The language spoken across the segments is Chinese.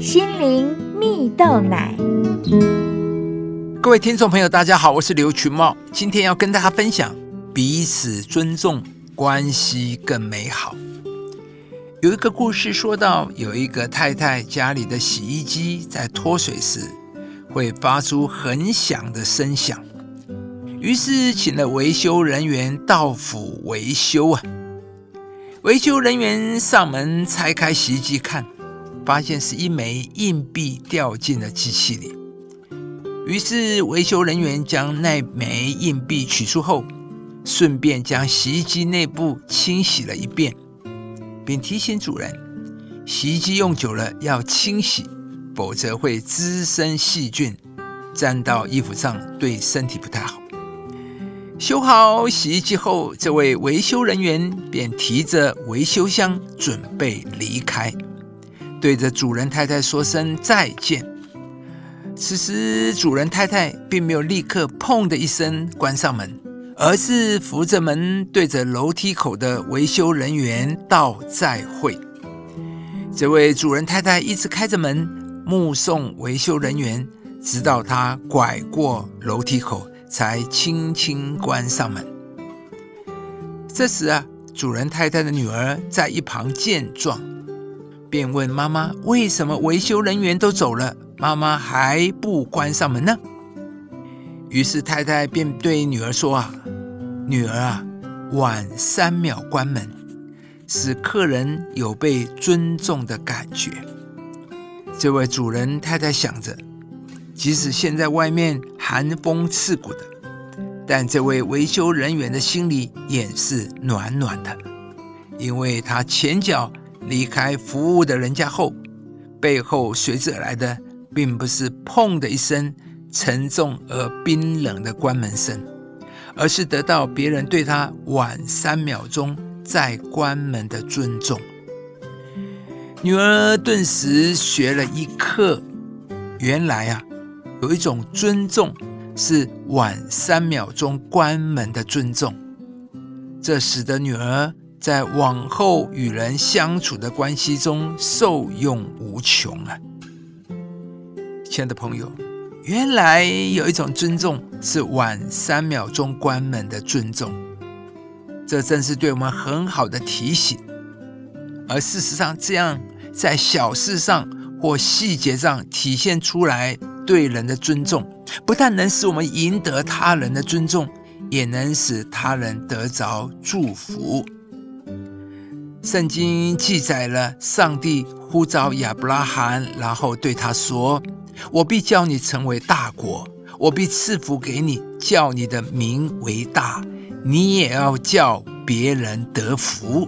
心灵蜜豆奶。各位听众朋友，大家好，我是刘群茂，今天要跟大家分享彼此尊重，关系更美好。有一个故事说到，有一个太太家里的洗衣机在脱水时会发出很响的声响，于是请了维修人员到府维修啊。维修人员上门拆开洗衣机看，发现是一枚硬币掉进了机器里。于是维修人员将那枚硬币取出后，顺便将洗衣机内部清洗了一遍。并提醒主人，洗衣机用久了要清洗，否则会滋生细菌，沾到衣服上对身体不太好。修好洗衣机后，这位维修人员便提着维修箱准备离开，对着主人太太说声再见。此时，主人太太并没有立刻“砰”的一声关上门。而是扶着门，对着楼梯口的维修人员道再会。这位主人太太一直开着门，目送维修人员，直到他拐过楼梯口，才轻轻关上门。这时啊，主人太太的女儿在一旁见状，便问妈妈：“为什么维修人员都走了，妈妈还不关上门呢？”于是太太便对女儿说：“啊，女儿啊，晚三秒关门，使客人有被尊重的感觉。”这位主人太太想着，即使现在外面寒风刺骨的，但这位维修人员的心里也是暖暖的，因为他前脚离开服务的人家后，背后随之而来的，并不是“砰”的一声。沉重而冰冷的关门声，而是得到别人对他晚三秒钟再关门的尊重。女儿顿时学了一课，原来啊，有一种尊重是晚三秒钟关门的尊重，这使得女儿在往后与人相处的关系中受用无穷啊！亲爱的朋友。原来有一种尊重是晚三秒钟关门的尊重，这正是对我们很好的提醒。而事实上，这样在小事上或细节上体现出来对人的尊重，不但能使我们赢得他人的尊重，也能使他人得着祝福。圣经记载了上帝呼召亚伯拉罕，然后对他说。我必叫你成为大国，我必赐福给你，叫你的名为大，你也要叫别人得福。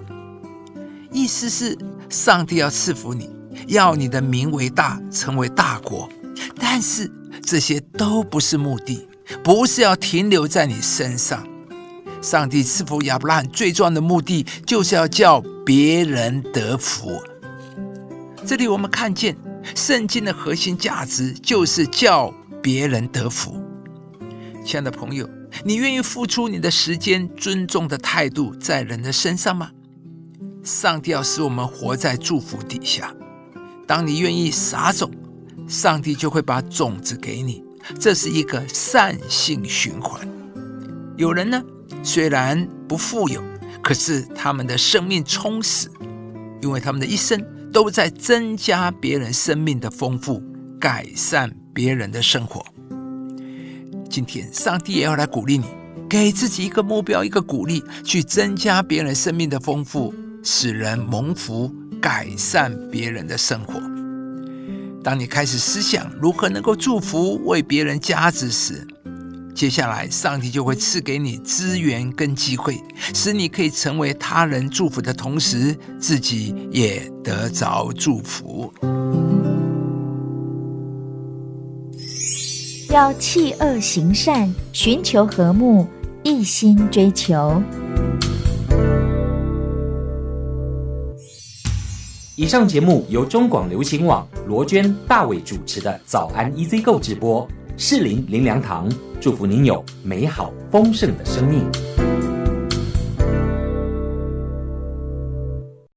意思是，上帝要赐福你，要你的名为大，成为大国。但是这些都不是目的，不是要停留在你身上。上帝赐福亚伯拉罕最重要的目的，就是要叫别人得福。这里我们看见。圣经的核心价值就是叫别人得福。亲爱的朋友，你愿意付出你的时间、尊重的态度在人的身上吗？上帝要使我们活在祝福底下。当你愿意撒种，上帝就会把种子给你。这是一个善性循环。有人呢，虽然不富有，可是他们的生命充实，因为他们的一生。都在增加别人生命的丰富，改善别人的生活。今天，上帝也要来鼓励你，给自己一个目标，一个鼓励，去增加别人生命的丰富，使人蒙福，改善别人的生活。当你开始思想如何能够祝福、为别人加值时，接下来，上帝就会赐给你资源跟机会，使你可以成为他人祝福的同时，自己也得着祝福。要弃恶行善，寻求和睦，一心追求。以上节目由中广流行网罗娟、大伟主持的《早安 EZ 购》直播，适林林良堂。祝福您有美好丰盛的生命。